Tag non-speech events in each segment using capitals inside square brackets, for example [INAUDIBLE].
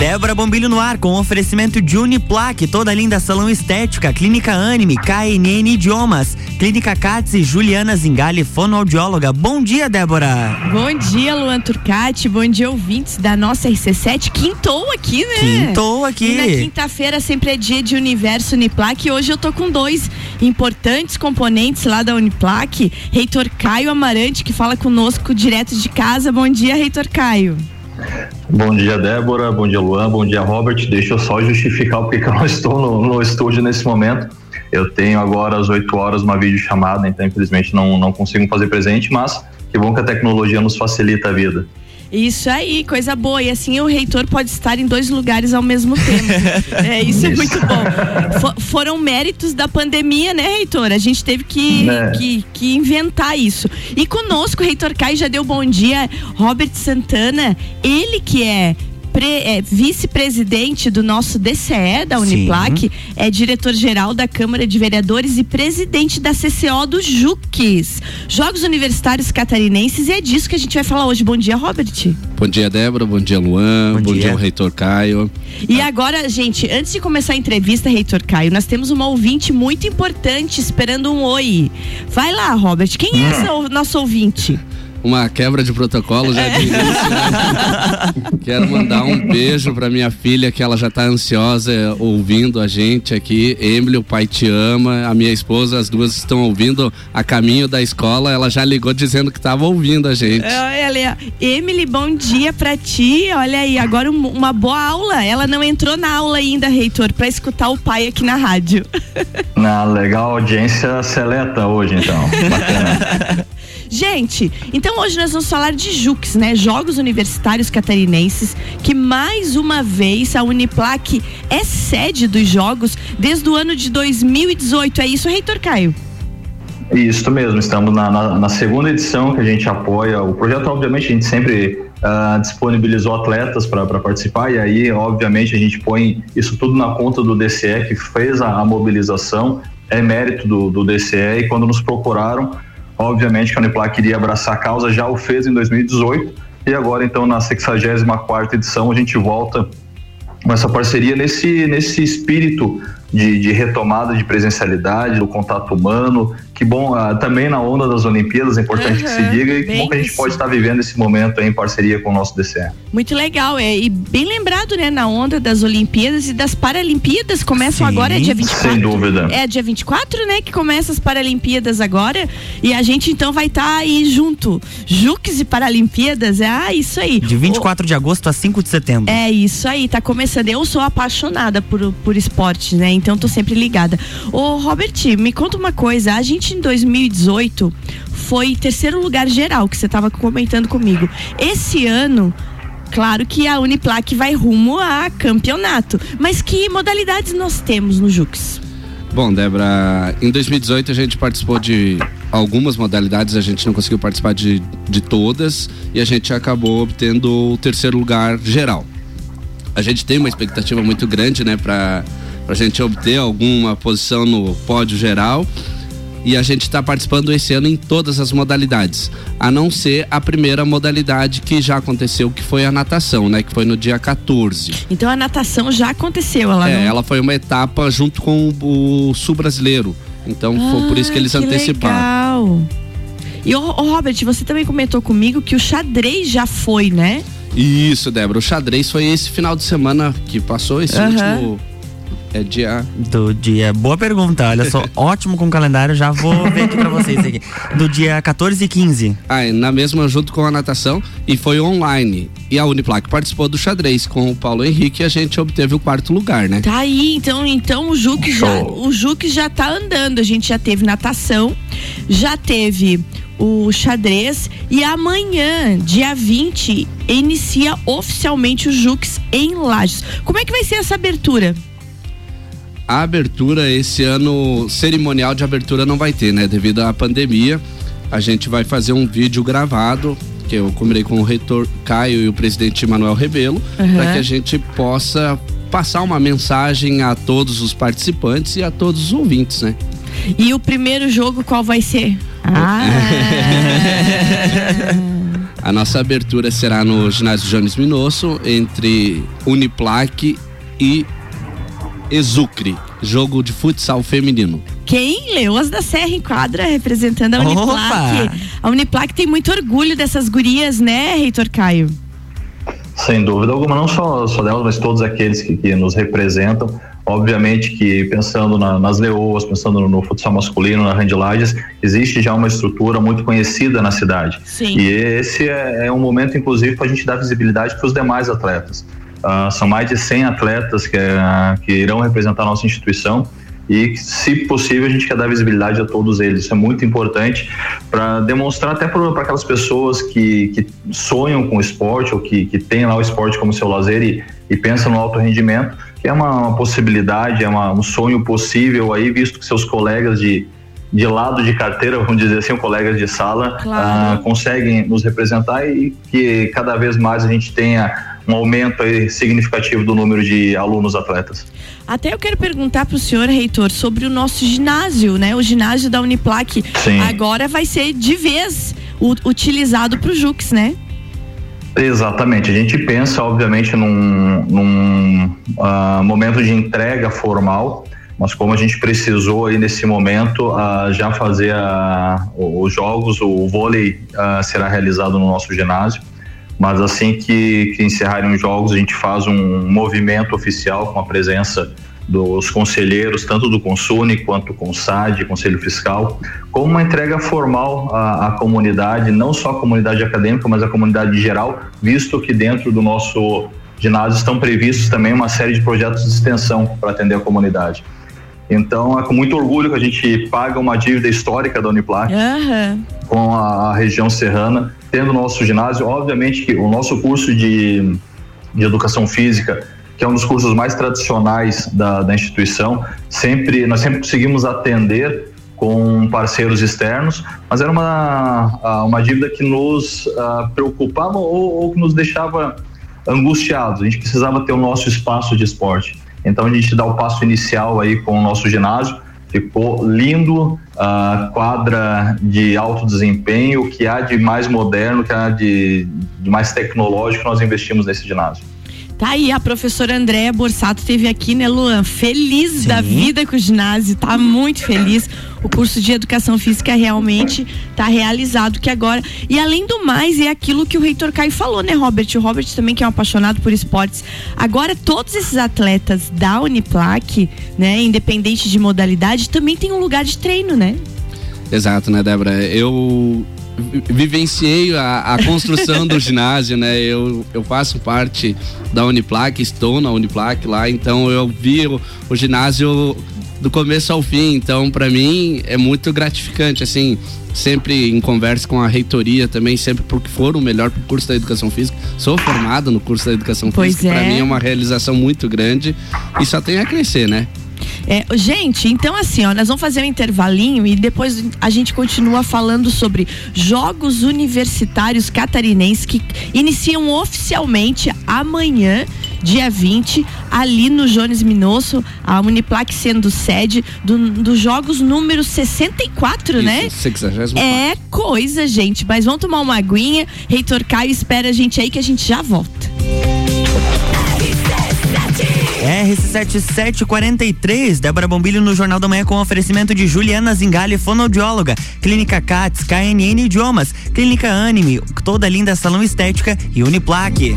Débora Bombilho no ar com oferecimento de Uniplaque, toda linda salão estética, Clínica Anime, KNN Idiomas, Clínica Cats e Juliana Zingali, fonoaudióloga. Bom dia, Débora. Bom dia, Luan Turcati. Bom dia, ouvintes da nossa RC7. Quintou aqui, né? Quintou aqui. E na quinta-feira sempre é dia de Universo Uniplaque e hoje eu tô com dois importantes componentes lá da Uniplaque. Reitor Caio Amarante, que fala conosco direto de casa. Bom dia, Reitor Caio. Bom dia, Débora. Bom dia, Luan. Bom dia, Robert. Deixa eu só justificar porque eu não [LAUGHS] estou no, no estúdio nesse momento. Eu tenho agora às 8 horas uma videochamada, então infelizmente não, não consigo fazer presente, mas que bom que a tecnologia nos facilita a vida. Isso aí, coisa boa. E assim o reitor pode estar em dois lugares ao mesmo tempo. [LAUGHS] é, isso, isso, é muito bom. For, foram méritos da pandemia, né, reitor? A gente teve que, é. que, que, inventar isso. E conosco, o reitor Kai já deu bom dia, Robert Santana, ele que é é, vice-presidente do nosso DCE da Uniplac, Sim. é diretor-geral da Câmara de Vereadores e presidente da CCO do JUCs, Jogos Universitários Catarinenses, e é disso que a gente vai falar hoje. Bom dia, Robert. Bom dia, Débora. Bom dia, Luan. Bom, Bom dia. dia, reitor Caio. E agora, gente, antes de começar a entrevista, reitor Caio, nós temos uma ouvinte muito importante esperando um oi. Vai lá, Robert. Quem é essa nosso ouvinte? Uma quebra de protocolo já de início. Né? [LAUGHS] Quero mandar um beijo para minha filha que ela já tá ansiosa ouvindo a gente aqui. Emily, o pai te ama. A minha esposa, as duas estão ouvindo a caminho da escola. Ela já ligou dizendo que tava ouvindo a gente. Olha, Emily, bom dia para ti. Olha aí, agora uma boa aula. Ela não entrou na aula ainda, reitor, para escutar o pai aqui na rádio. Na [LAUGHS] legal audiência seleta hoje, então. [LAUGHS] Bacana. Gente, então hoje nós vamos falar de JUCs, né? Jogos Universitários Catarinenses, que mais uma vez a Uniplac é sede dos jogos desde o ano de 2018. É isso, Reitor Caio? Isso mesmo, estamos na, na, na, segunda edição que a gente apoia. O projeto, obviamente, a gente sempre uh, disponibilizou atletas para participar, e aí, obviamente, a gente põe isso tudo na conta do DCE, que fez a, a mobilização, é mérito do, do DCE, e quando nos procuraram, Obviamente que a Uniplac iria abraçar a causa, já o fez em 2018 e agora então na 64 edição a gente volta com essa parceria nesse, nesse espírito de, de, retomada de presencialidade, do contato humano. Que bom, uh, também na onda das Olimpíadas, é importante uhum, que se diga, e que bom que a gente isso. pode estar vivendo esse momento em parceria com o nosso DCE. Muito legal, é, e bem lembrado, né, na onda das Olimpíadas e das Paralimpíadas, começam Sim, agora, é dia 24. Sem dúvida. É dia 24, né, que começa as Paralimpíadas agora, e a gente então vai estar tá aí junto, Jux e Paralimpíadas, é ah, isso aí. De 24 o, de agosto a 5 de setembro. É isso aí, tá começando, eu sou apaixonada por, por esporte, né, então tô sempre ligada. Ô, Robert, me conta uma coisa. A gente em 2018 foi terceiro lugar geral, que você estava comentando comigo. Esse ano claro que a Uniplac vai rumo a campeonato. Mas que modalidades nós temos no Jux? Bom, Débora, em 2018 a gente participou de algumas modalidades, a gente não conseguiu participar de, de todas e a gente acabou obtendo o terceiro lugar geral. A gente tem uma expectativa muito grande, né, para para a gente obter alguma posição no pódio geral. E a gente está participando esse ano em todas as modalidades, a não ser a primeira modalidade que já aconteceu, que foi a natação, né? Que foi no dia 14. Então a natação já aconteceu, ela É, não... ela foi uma etapa junto com o sul brasileiro. Então ah, foi por isso que eles que anteciparam. Legal. E o Robert, você também comentou comigo que o xadrez já foi, né? Isso, Débora. O xadrez foi esse final de semana que passou, esse uhum. último é dia. Do dia. Boa pergunta. Olha só, [LAUGHS] ótimo com o calendário. Já vou ver aqui pra vocês aqui. Do dia 14 e 15. Ah, na mesma, junto com a natação. E foi online. E a Uniplac participou do xadrez com o Paulo Henrique e a gente obteve o quarto lugar, né? Tá aí, então, então o Juque já, o Juque já tá andando. A gente já teve natação, já teve o xadrez e amanhã, dia 20, inicia oficialmente o Jux em Lages. Como é que vai ser essa abertura? A abertura esse ano cerimonial de abertura não vai ter, né? Devido à pandemia, a gente vai fazer um vídeo gravado que eu combinei com o reitor Caio e o presidente Manuel Rebelo, uhum. para que a gente possa passar uma mensagem a todos os participantes e a todos os ouvintes, né? E o primeiro jogo qual vai ser? Ah. [LAUGHS] A nossa abertura será no ginásio Jones Minosso, entre Uniplaque e Exucre, jogo de futsal feminino. Quem? Leoas da Serra em quadra, representando a Uniplaque. A Uniplaque tem muito orgulho dessas gurias, né, Reitor Caio? Sem dúvida alguma, não só, só delas, mas todos aqueles que, que nos representam. Obviamente que pensando na, nas leoas, pensando no, no, futsal masculino, na Randilages, existe já uma estrutura muito conhecida na cidade. Sim. E esse é, é um momento, inclusive, para a gente dar visibilidade para os demais atletas. Uh, são mais de 100 atletas que, uh, que irão representar a nossa instituição e, se possível, a gente quer dar visibilidade a todos eles. Isso é muito importante para demonstrar até para aquelas pessoas que, que sonham com o esporte ou que, que têm lá o esporte como seu lazer e, e pensam no alto rendimento, que é uma, uma possibilidade, é uma, um sonho possível aí, visto que seus colegas de, de lado de carteira, vamos dizer assim, colegas de sala, claro. uh, conseguem nos representar e que cada vez mais a gente tenha um aumento significativo do número de alunos atletas. Até eu quero perguntar para o senhor, reitor, sobre o nosso ginásio, né? O ginásio da Uniplac. Sim. Agora vai ser de vez utilizado para o Jux, né? Exatamente. A gente pensa, obviamente, num, num uh, momento de entrega formal, mas como a gente precisou aí nesse momento uh, já fazer uh, os jogos, o vôlei será realizado no nosso ginásio. Mas assim que, que encerrarem os jogos, a gente faz um movimento oficial com a presença dos conselheiros, tanto do Consune quanto com o SAD, Conselho Fiscal, como uma entrega formal à, à, comunidade, não só a comunidade acadêmica, mas a comunidade geral, visto que dentro do nosso ginásio estão previstos também uma série de projetos de extensão para atender a comunidade. Então é com muito orgulho que a gente paga uma dívida histórica da Uniplac uhum. com a, a, região serrana, tendo nosso ginásio. Obviamente que o nosso curso de, de educação física, que é um dos cursos mais tradicionais da, da instituição, sempre nós sempre conseguimos atender com parceiros externos, mas era uma, uma dívida que nos uh, preocupava ou, ou que nos deixava angustiados. A gente precisava ter o nosso espaço de esporte. Então a gente dá o passo inicial aí com o nosso ginásio. Ficou lindo, a quadra de alto desempenho, o que há de mais moderno, o que há de, de mais tecnológico, nós investimos nesse ginásio. Tá aí, a professora Andréa Borsato teve aqui, né, Luan? Feliz Sim. da vida com o ginásio, tá muito feliz. O curso de educação física realmente tá realizado que agora. E além do mais, é aquilo que o reitor Caio falou, né, Robert? O Robert também que é um apaixonado por esportes. Agora, todos esses atletas da Uniplac, né, independente de modalidade, também tem um lugar de treino, né? Exato, né, Débora? Eu vivenciei a, a construção do [LAUGHS] ginásio, né? Eu, eu faço parte da Uniplac, estou na Uniplac lá, então eu vi o, o ginásio do começo ao fim, então para mim é muito gratificante, assim, sempre em conversa com a reitoria também, sempre porque for o melhor pro curso da educação física. Sou formado no curso da educação pois física, é. para mim é uma realização muito grande e só tem a crescer, né? É, gente, então assim, ó, nós vamos fazer um intervalinho e depois a gente continua falando sobre Jogos Universitários Catarinenses que iniciam oficialmente amanhã, dia 20, ali no Jones Minosso, a Uniplac sendo sede dos do Jogos número 64, Isso, né? 64. É coisa, gente. Mas vamos tomar uma aguinha. Reitor Caio espera a gente aí que a gente já volta. RC7743, Débora Bombilho no Jornal da Manhã com oferecimento de Juliana Zingali, fonoaudióloga, Clínica CATS, KNN Idiomas, Clínica Anime, toda linda salão estética e Uniplaque.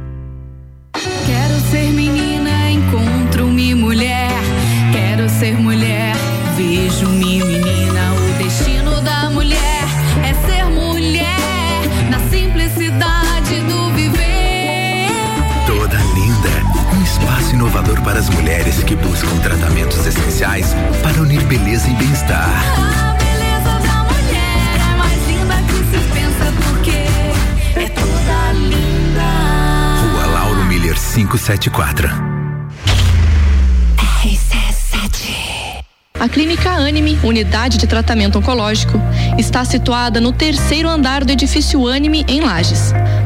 mulheres que buscam tratamentos essenciais para unir beleza e bem-estar. A beleza da mulher é mais linda que se pensa porque é toda linda. Rua Lauro Miller 574. A Clínica Anime, unidade de tratamento oncológico, está situada no terceiro andar do edifício Anime, em Lages.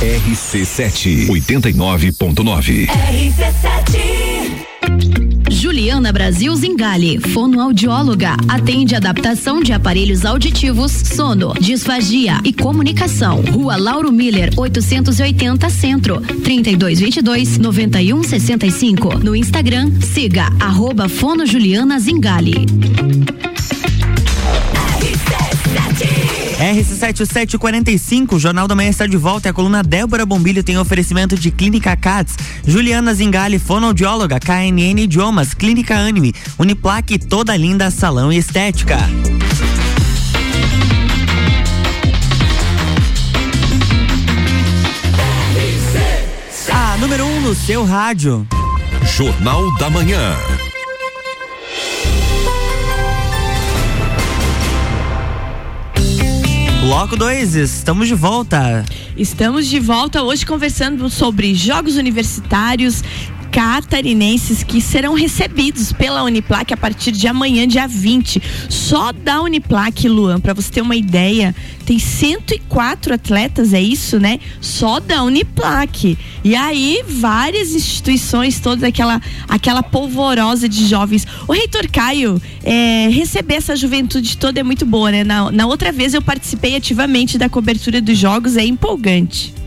RC7 89.9. Juliana Brasil Zingale, fonoaudióloga, atende adaptação de aparelhos auditivos, sono, disfagia e comunicação. Rua Lauro Miller, 880 Centro, 3222 9165. No Instagram, siga arroba Fono Juliana Zingale. RC7745, o Jornal da Manhã está de volta e a coluna Débora Bombilho tem oferecimento de Clínica Cats, Juliana Zingali, fonoaudióloga, KNN Idiomas, Clínica Anime, Uniplaque, toda linda salão e estética. A número 1 um no seu rádio. Jornal da Manhã. Bloco 2, estamos de volta. Estamos de volta hoje conversando sobre jogos universitários catarinenses que serão recebidos pela Uniplac a partir de amanhã, dia 20. Só da Uniplac, Luan, para você ter uma ideia, tem 104 atletas, é isso, né? Só da Uniplac. E aí, várias instituições, toda aquela, aquela polvorosa de jovens. O reitor Caio, é, receber essa juventude toda é muito boa, né? Na, na outra vez eu participei ativamente da cobertura dos jogos, é empolgante.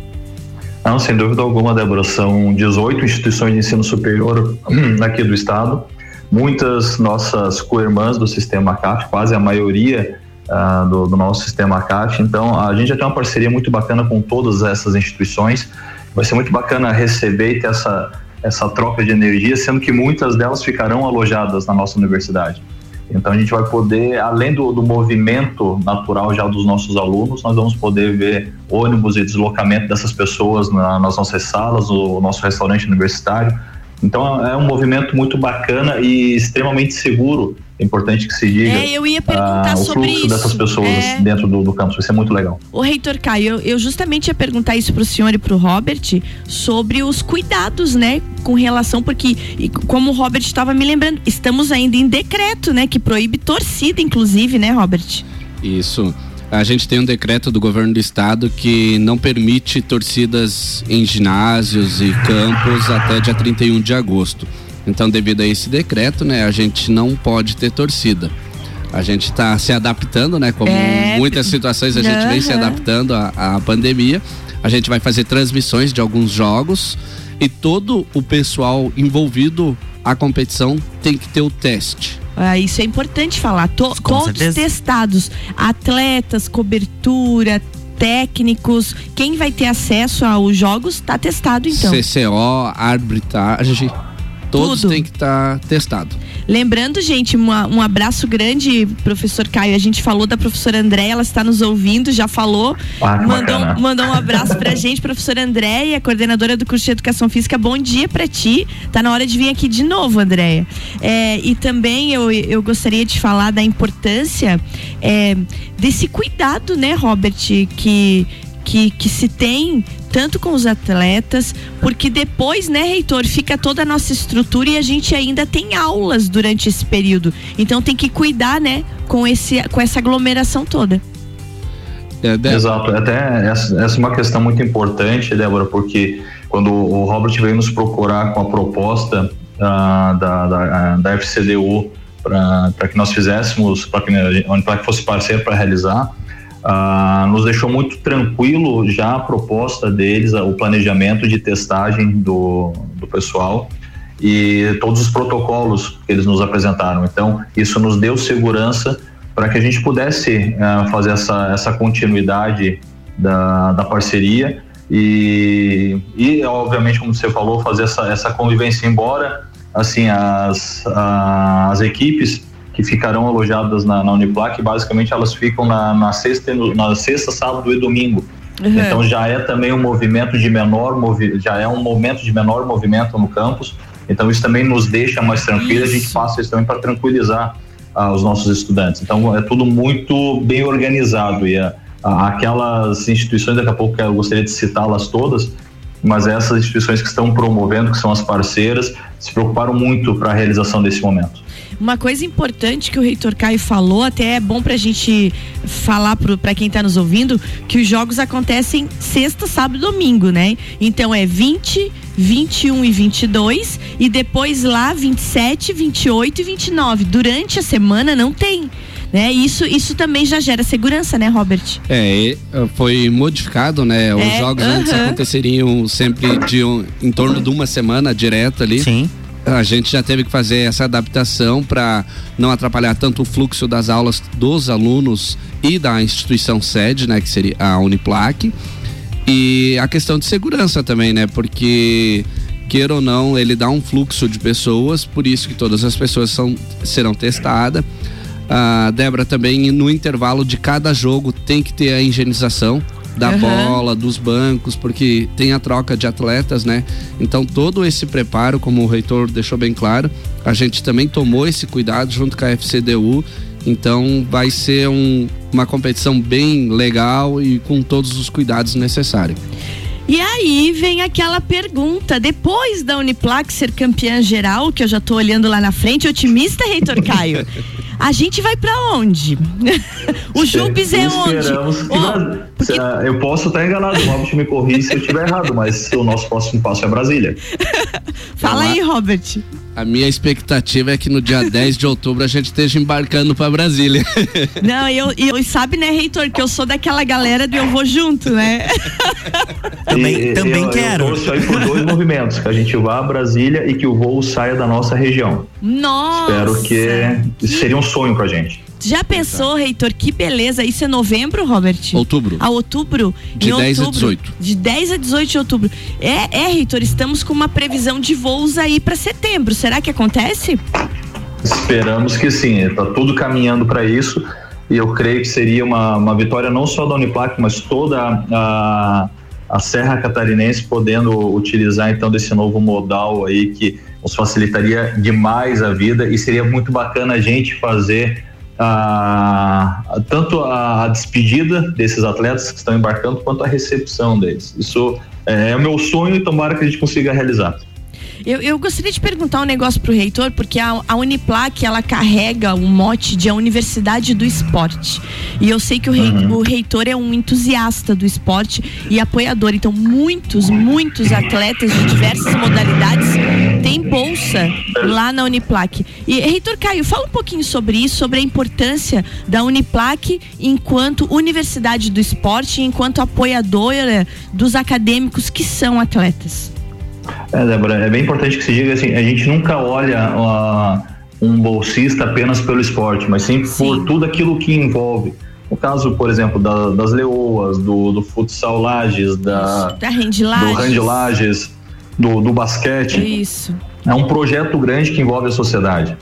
Não, sem dúvida alguma, Débora. São 18 instituições de ensino superior aqui do estado. Muitas nossas co-irmãs do sistema CAF, quase a maioria uh, do, do, nosso sistema CAF. Então, a gente já tem uma parceria muito bacana com todas essas instituições. Vai ser muito bacana receber e ter essa, essa troca de energia, sendo que muitas delas ficarão alojadas na nossa universidade. Então a gente vai poder, além do, do, movimento natural já dos nossos alunos, nós vamos poder ver ônibus e deslocamento dessas pessoas na, nas nossas salas, o nosso restaurante universitário. Então é um movimento muito bacana e extremamente seguro. É importante que se diga. É, eu ia perguntar ah, o sobre fluxo isso. dessas pessoas É. dentro do, do campus. Vai ser muito legal. O reitor Caio, eu, eu justamente ia perguntar isso pro senhor e pro Robert sobre os cuidados, né, com relação porque e como o Robert estava me lembrando, estamos ainda em decreto, né, que proíbe torcida inclusive, né, Robert? Isso. A gente tem um decreto do governo do estado que não permite torcidas em ginásios e campos até dia 31 de agosto. Então, devido a esse decreto, né, a gente não pode ter torcida. A gente está se adaptando, né? Como É, muitas situações a gente vem se adaptando à, à pandemia. A gente vai fazer transmissões de alguns jogos e todo o pessoal envolvido à competição tem que ter o teste. Ah, isso é importante falar. To- Com todos certeza. testados, atletas, cobertura, técnicos, quem vai ter acesso aos jogos está testado então. CCO, arbitragem, todos Tudo. têm que estar testado. Lembrando, gente, uma- um abraço grande, professor Caio. A gente falou da professora Andréia, ela está nos ouvindo, já falou. Ah, mandou, bacana. mandou um abraço pra gente, professora Andréia, coordenadora do curso de Educação Física. Bom dia pra ti. Tá na hora de vir aqui de novo, Andréia. É, e também eu, eu gostaria de falar da importância é, desse cuidado, né, Robert, que, que, que se tem tanto com os atletas, porque depois, né, reitor, fica toda a nossa estrutura e a gente ainda tem aulas durante esse período. Então tem que cuidar, né, com, esse, com essa aglomeração toda. É, Débora. Exato, até essa, essa é uma questão muito importante, Débora, porque quando o Robert veio nos procurar com a proposta ah, da, da, da FCDU para que nós fizéssemos, para que Uniplac fosse parceiro para realizar, ah, nos deixou muito tranquilo já a proposta deles, o planejamento de testagem do, do pessoal e todos os protocolos que eles nos apresentaram. Então, isso nos deu segurança para que a gente pudesse ah, fazer essa, essa continuidade da, da parceria e, e, obviamente, como você falou, fazer essa, essa convivência, embora assim as, as equipes que ficarão alojadas na, na Uniplac, basicamente elas ficam na, na, sexta, na sexta, sábado e domingo. Uhum. Então já é também um movimento de menor movi já é um momento de menor movimento no campus. Então isso também nos deixa mais tranquilo, a gente passa isso também para tranquilizar ah, os nossos estudantes. Então é tudo muito bem organizado e a, a, aquelas instituições, daqui a pouco eu gostaria de citá-las todas, mas essas instituições que estão promovendo, que são as parceiras, se preocuparam muito para a realização desse momento. Uma coisa importante que o reitor Caio falou, até é bom para a gente falar para quem está nos ouvindo, que os jogos acontecem sexta, sábado e domingo, né? Então é 20, 21 e 22 e depois lá 27, 28 e 29. Durante a semana não tem. Né? Isso, isso também já gera segurança, né, Robert? É, foi modificado, né? Os É, jogos antes aham. aconteceriam sempre de um- em torno de uma semana direta ali. Sim. A gente já teve que fazer essa adaptação para não atrapalhar tanto o fluxo das aulas dos alunos e da instituição sede, né, que seria a Uniplac. E a questão de segurança também, né? Porque queira ou não, ele dá um fluxo de pessoas, por isso que todas as pessoas são, serão testadas. A Débora também no intervalo de cada jogo tem que ter a higienização da Aham. bola, dos bancos, porque tem a troca de atletas, né? Então todo esse preparo, como o reitor deixou bem claro, a gente também tomou esse cuidado junto com a FCDU. Então vai ser um- uma competição bem legal e com todos os cuidados necessários. E aí vem aquela pergunta, depois da Uniplac ser campeã geral, que eu já tô olhando lá na frente, otimista, Reitor [LAUGHS] Caio, a gente vai pra onde? [LAUGHS] o Jubes é onde? Esperamos que nós- Ah, Eu posso estar enganado, o Robert me corrige se eu estiver errado, mas o nosso próximo passo é Brasília. [LAUGHS] Fala aí, Robert. A minha expectativa é que no dia 10 de outubro a gente esteja embarcando para Brasília. [LAUGHS] Não, e eu, eu- sabe, né, Reitor, que eu sou daquela galera do eu vou junto, né? [LAUGHS] Também, E- também eu, quero. Eu torço aí por dois movimentos, que a gente vá a Brasília e que o voo saia da nossa região. Nossa! Espero que seria um sonho pra gente. Já pensou, Reitor, que beleza? Isso é novembro, Robert? Outubro. A outubro? De Em 10 a outubro. 18. De 10 a 18 de outubro. É, é, Reitor, estamos com uma previsão de voos aí pra setembro. Será que acontece? Esperamos que sim, está tudo caminhando para isso e eu creio que seria uma, uma vitória não só da Uniplac, mas toda a, a Serra Catarinense podendo utilizar então desse novo modal aí que nos facilitaria demais a vida e seria muito bacana a gente fazer a, tanto a, a despedida desses atletas que estão embarcando quanto a recepção deles. Isso é, é o meu sonho e tomara que a gente consiga realizar. Eu, eu gostaria de perguntar um negócio pro reitor, porque a, a Uniplac, ela carrega o mote de a Universidade do Esporte. E eu sei que o, rei- o reitor é um entusiasta do esporte e apoiador. Então, muitos, muitos atletas de diversas modalidades têm bolsa lá na Uniplac. E, reitor Caio, fala um pouquinho sobre isso, sobre a importância da Uniplac enquanto Universidade do Esporte, enquanto apoiadora dos acadêmicos que são atletas. É, Débora, é bem importante que se diga assim, a gente nunca olha ó, um bolsista apenas pelo esporte, mas sim por tudo aquilo que envolve. No caso, por exemplo, da- das leoas, do, do futsal Lages, da, Da do hand Lages, do, do basquete. Isso. É um projeto grande que envolve a sociedade.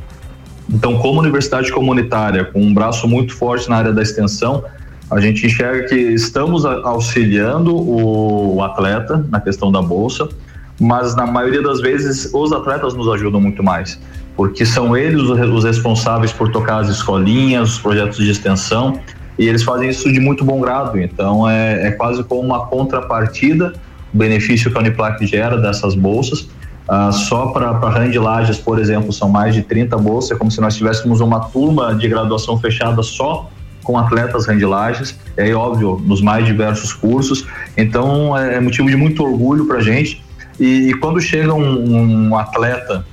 Então, como universidade comunitária, com um braço muito forte na área da extensão, a gente enxerga que estamos auxiliando o atleta na questão da bolsa, mas na maioria das vezes os atletas nos ajudam muito mais, porque são eles os re- os responsáveis por tocar as escolinhas, os projetos de extensão, e eles fazem isso de muito bom grado. Então, é, é quase como uma contrapartida, o benefício que a Uniplac gera dessas bolsas. Ah, só para Rand Lages, por exemplo, são mais de 30 bolsas, é como se nós tivéssemos uma turma de graduação fechada só com atletas randilages, é óbvio, nos mais diversos cursos. Então, é, é motivo de muito orgulho para a gente. E, e quando chega um, um atleta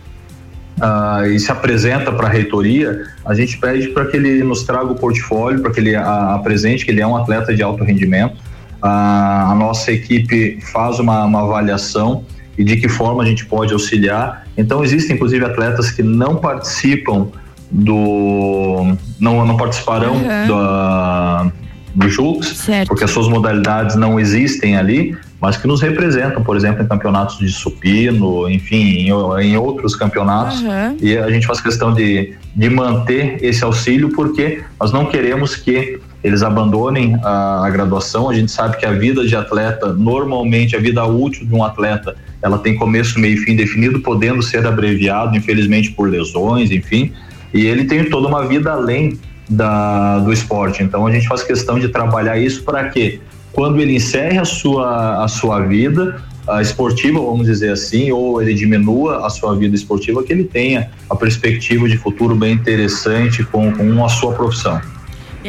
ah, e se apresenta para a reitoria, a gente pede para que ele nos traga o portfólio, para que ele apresente que ele é um atleta de alto rendimento. Ah, a nossa equipe faz uma, uma avaliação e de que forma a gente pode auxiliar. Então, existem inclusive atletas que não participam do. não, não participarão Uhum. da, do Jux, Certo. porque as suas modalidades não existem ali, mas que nos representam, por exemplo, em campeonatos de supino, enfim, em, em outros campeonatos. Aham. E a gente faz questão de, de manter esse auxílio porque nós não queremos que eles abandonem a, a graduação. A gente sabe que a vida de atleta, normalmente a vida útil de um atleta, ela tem começo, meio e fim definido, podendo ser abreviado, infelizmente por lesões, enfim. E ele tem toda uma vida além da, do esporte. Então a gente faz questão de trabalhar isso para que quando ele encerre a sua, a sua vida a esportiva, vamos dizer assim, ou ele diminua a sua vida esportiva, que ele tenha a perspectiva de futuro bem interessante com, com a sua profissão.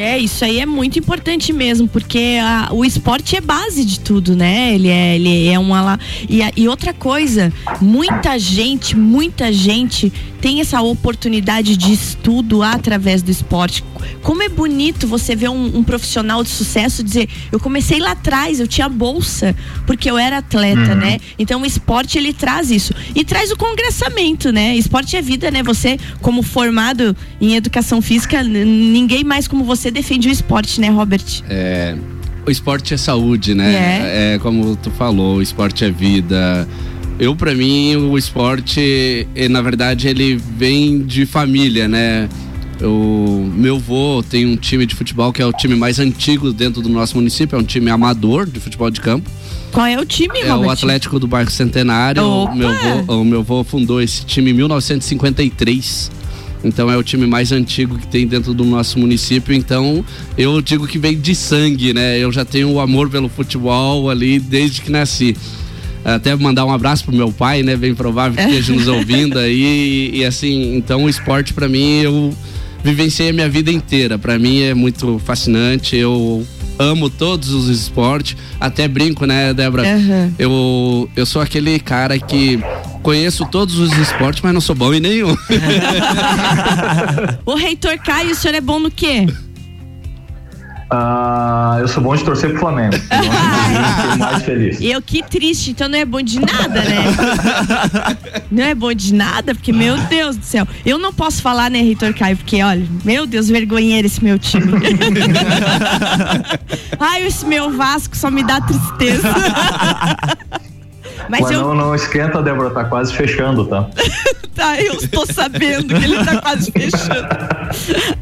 É, isso aí é muito importante mesmo, porque a- o esporte é base de tudo, né? Ele é, ele é uma lá. E, a- e outra coisa, muita gente, muita gente tem essa oportunidade de estudo através do esporte. Como é bonito você ver um, um profissional de sucesso dizer, eu comecei lá atrás, eu tinha bolsa, porque eu era atleta, Uhum. né? Então o esporte ele traz isso. E traz o congressamento, né? Esporte é vida, né? Você, como formado em educação física, ninguém mais como você defende o esporte, né, Robert? É, o esporte é saúde, né? É. como tu falou, o esporte é vida. Eu, pra mim, o esporte, eh, na verdade, ele vem de família, né? O meu avô tem um time de futebol que é o time mais antigo dentro do nosso município, é um time amador de futebol de campo. Qual é o time, É Robert? o Atlético do Bairro Centenário. Opa! O meu, vô, o meu vô fundou esse time em 1953. Então é o time mais antigo que tem dentro do nosso município. Então eu digo que vem de sangue, né? Eu já tenho o amor pelo futebol ali desde que nasci. Até mandar um abraço pro meu pai, né? Bem provável que esteja nos ouvindo [LAUGHS] aí. E, assim, então o esporte para mim eu vivenciei a minha vida inteira. Para mim é muito fascinante. Eu amo todos os esportes. Até brinco, né, Débora? Aham. Eu, eu sou aquele cara que conheço todos os esportes, mas não sou bom em nenhum. [LAUGHS] Ô, reitor Caio, o senhor é bom no quê? Ah, eu sou bom de torcer pro Flamengo. [LAUGHS] Então, eu mais feliz. Eu, que triste, então não é bom de nada, né? não é bom de nada, porque, meu Deus do céu. Eu não posso falar, né, reitor Caio, porque, olha, meu Deus, vergonheiro esse meu time. [LAUGHS] Ai, esse meu Vasco só me dá tristeza. [LAUGHS] Mas Mas eu, não, não esquenta, Débora, tá quase fechando, tá? [LAUGHS] tá, eu estou sabendo que ele tá quase fechando.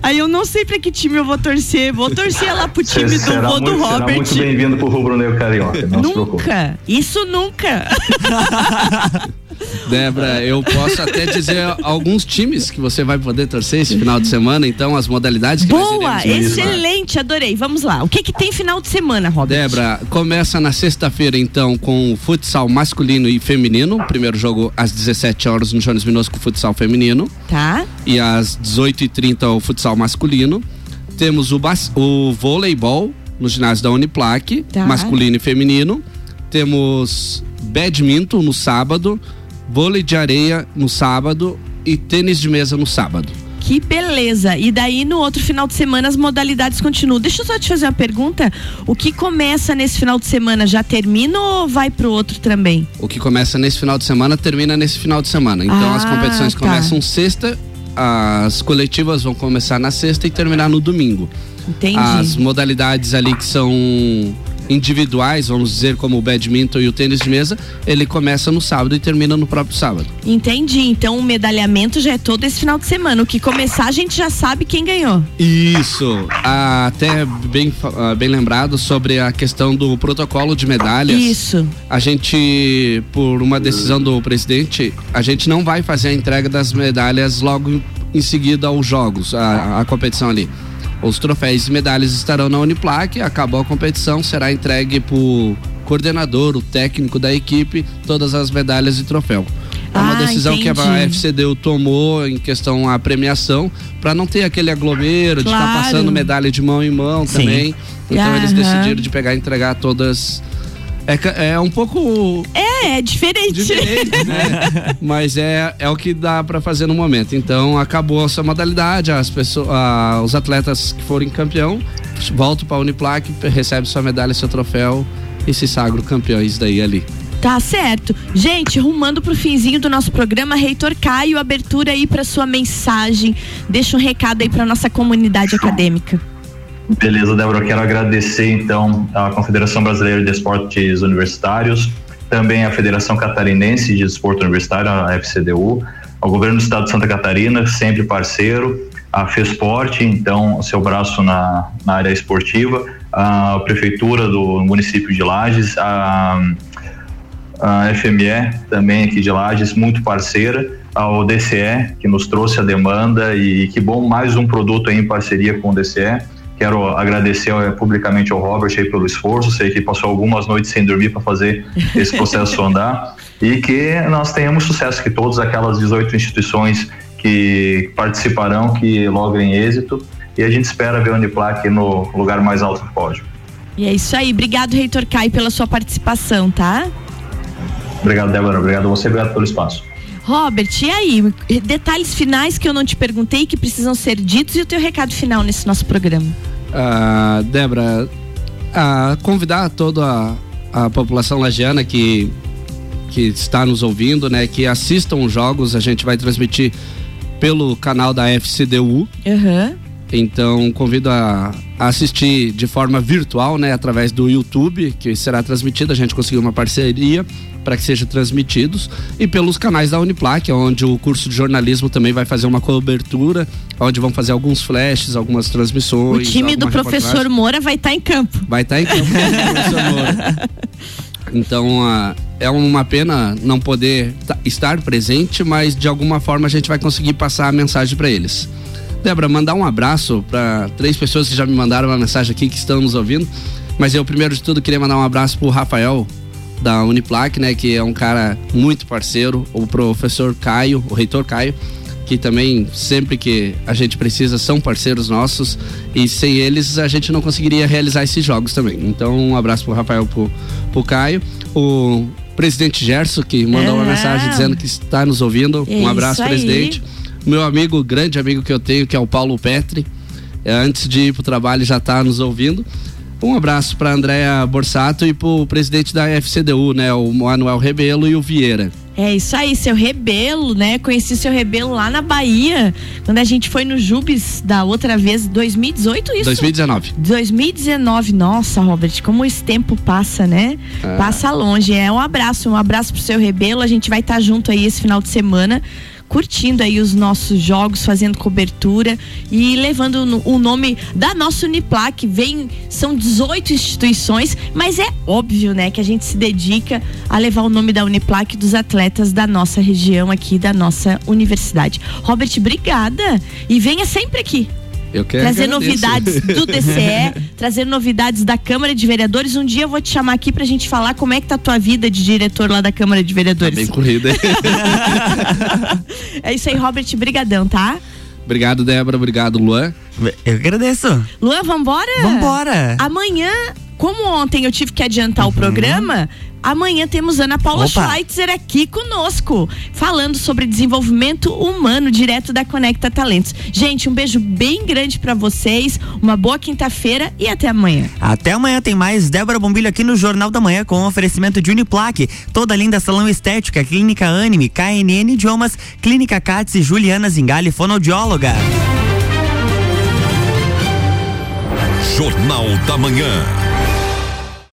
Aí eu não sei pra que time eu vou torcer. Vou torcer lá pro time do será vô do muito, será Robert. muito bem-vindo pro Rubro Negro Carioca, não se preocupe. Nunca. Isso nunca. [LAUGHS] Débora, eu posso até dizer alguns times que você vai poder torcer esse final de semana, então as modalidades que Boa, excelente, adorei. Vamos lá. O que que tem final de semana, Robert? Débora, começa na sexta-feira então com o futsal masculino e feminino. Primeiro jogo às 17 horas no Jones Minosco futsal feminino. Tá. E às 18h30 o futsal masculino. Temos o, bas- o voleibol no ginásio da Uniplac, Tá. masculino e feminino. Temos badminton no sábado, vôlei de areia no sábado e tênis de mesa no sábado. Que beleza. E daí no outro final de semana as modalidades continuam. Deixa eu só te fazer uma pergunta. O que começa nesse final de semana já termina ou vai pro outro também? O que começa nesse final de semana termina nesse final de semana. Então as Ah, competições tá. começam sexta, as coletivas vão começar na sexta e terminar no domingo. Entendi. As modalidades ali que são individuais, vamos dizer, como o badminton e o tênis de mesa, ele começa no sábado e termina no próprio sábado. Entendi. Então o medalhamento já é todo esse final de semana. O que começar a gente já sabe quem ganhou. Isso. Ah, até bem, ah, bem lembrado sobre a questão do protocolo de medalhas. Isso. A gente, por uma decisão do presidente, a gente não vai fazer a entrega das medalhas logo em- em seguida aos jogos, a, a competição ali. Os troféus e medalhas estarão na Uniplac, acabou a competição, será entregue pro coordenador, o técnico da equipe, todas as medalhas e troféu. É uma Ah, decisão que a entendi. FCDU tomou em questão à premiação para não ter aquele aglomero de Claro. ficar passando medalha de mão em mão Sim. também. Então eles Aham. decidiram de pegar e entregar todas. É, é um pouco É, é diferente. diferente, né? [LAUGHS] Mas é, é o que dá para fazer no momento. Então acabou essa modalidade, as pessoas, ah, os atletas que forem campeão voltam para a Uniplac, recebem sua medalha, seu troféu e se sagram campeões daí ali. Tá certo. Gente, rumando pro finzinho do nosso programa, Reitor Caio, abertura aí pra sua mensagem. Deixa um recado aí pra nossa comunidade acadêmica. Beleza, Débora, quero agradecer então à Confederação Brasileira de Esportes Universitários, também à Federação Catarinense de Desporto Universitário, a FCDU, ao governo do estado de Santa Catarina, sempre parceiro, a FESPORT, então, seu braço na, na área esportiva, a prefeitura do município de Lages, a a FME também aqui de Lages, muito parceira, ao DCE, que nos trouxe a demanda e que bom, mais um produto em parceria com o DCE. Quero agradecer eh, publicamente ao Robert aí pelo esforço, sei que passou algumas noites sem dormir para fazer esse processo andar [LAUGHS] e que nós tenhamos sucesso, que todas aquelas 18 instituições que participarão, que logrem êxito e a gente espera ver a Uniplac no lugar mais alto do pódio. E é isso aí. Obrigado, Reitor Caio, pela sua participação, tá? Obrigado, Débora. Obrigado a você, obrigado pelo espaço. Robert, e aí? Detalhes finais que eu não te perguntei que precisam ser ditos e o teu recado final nesse nosso programa. Ah, Débora, ah, convidar toda a, a população lagiana que, que está nos ouvindo, né, que assistam os jogos, a gente vai transmitir pelo canal da FCDU. Aham. Então convido a, a assistir de forma virtual, né, através do YouTube, que será transmitido. A gente conseguiu uma parceria para que sejam transmitidos e pelos canais da Uniplac, onde o curso de jornalismo também vai fazer uma cobertura, onde vão fazer alguns flashes, algumas O transmissões. time do professor reportagem. Moura vai estar em campo. vai estar em campo, o professor Moura. [LAUGHS] Então ah, é uma pena não poder ta- estar presente, mas de alguma forma a gente vai conseguir passar a mensagem para eles. Débora, mandar um abraço para três pessoas que já me mandaram uma mensagem aqui que estão nos ouvindo. Mas eu, primeiro de tudo, queria mandar um abraço pro Rafael, da Uniplac, né? Que é um cara muito parceiro. O professor Caio, o reitor Caio, que também, sempre que a gente precisa, são parceiros nossos. E sem eles, a gente não conseguiria realizar esses jogos também. Então, um abraço pro Rafael, pro, pro Caio. O presidente Gerson, que mandou uma Aham. mensagem dizendo que está nos ouvindo. É um abraço, isso aí. Meu amigo, grande amigo que eu tenho, que é o Paulo Petri. É, antes de ir pro trabalho já tá nos ouvindo. Um abraço para Andréa Borsato e pro presidente da FCDU, né, o Manuel Rebelo e o Vieira. É isso aí, seu Rebelo, né? Conheci seu Rebelo lá na Bahia, quando a gente foi no Jubes da outra vez, 2018, isso? 2019. 2019, nossa, Robert, como esse tempo passa, né? É. Passa longe. É um abraço, um abraço pro seu Rebelo. A gente vai estar junto aí esse final de semana. Curtindo aí os nossos jogos, fazendo cobertura e levando o nome da nossa Uniplac. Vem, são 18 instituições, mas é óbvio, né, que a gente se dedica a levar o nome da Uniplac dos atletas da nossa região aqui, da nossa universidade. Robert, obrigada. E venha sempre aqui trazer agradeço. novidades do [LAUGHS] DCE, trazer novidades da Câmara de Vereadores. Um dia eu vou te chamar aqui pra gente falar como é que tá a tua vida de diretor lá da Câmara de Tá Vereadores. bem corrida. hein? [LAUGHS] é isso aí, Robert, brigadão, tá? obrigado, Débora. Obrigado, Luan. Eu agradeço. Luan, vambora? Vambora. Amanhã, como ontem eu tive que adiantar o programa, amanhã temos Ana Paula Opa. Schweitzer aqui conosco, falando sobre desenvolvimento humano direto da Conecta Talentos. Gente, um beijo bem grande pra vocês, uma boa quinta-feira e até amanhã. Até amanhã tem mais Débora Bombilho aqui no Jornal da Manhã com oferecimento de Uniplaque, toda linda salão estética, Clínica Anime, KNN Idiomas, Clínica Cats e Juliana Zingali, fonoaudióloga. Jornal da Manhã.